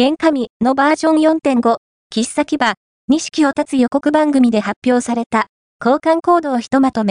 原神のバージョン4.5、喫茶牙、錦を立つ予告番組で発表された交換コードをひとまとめ。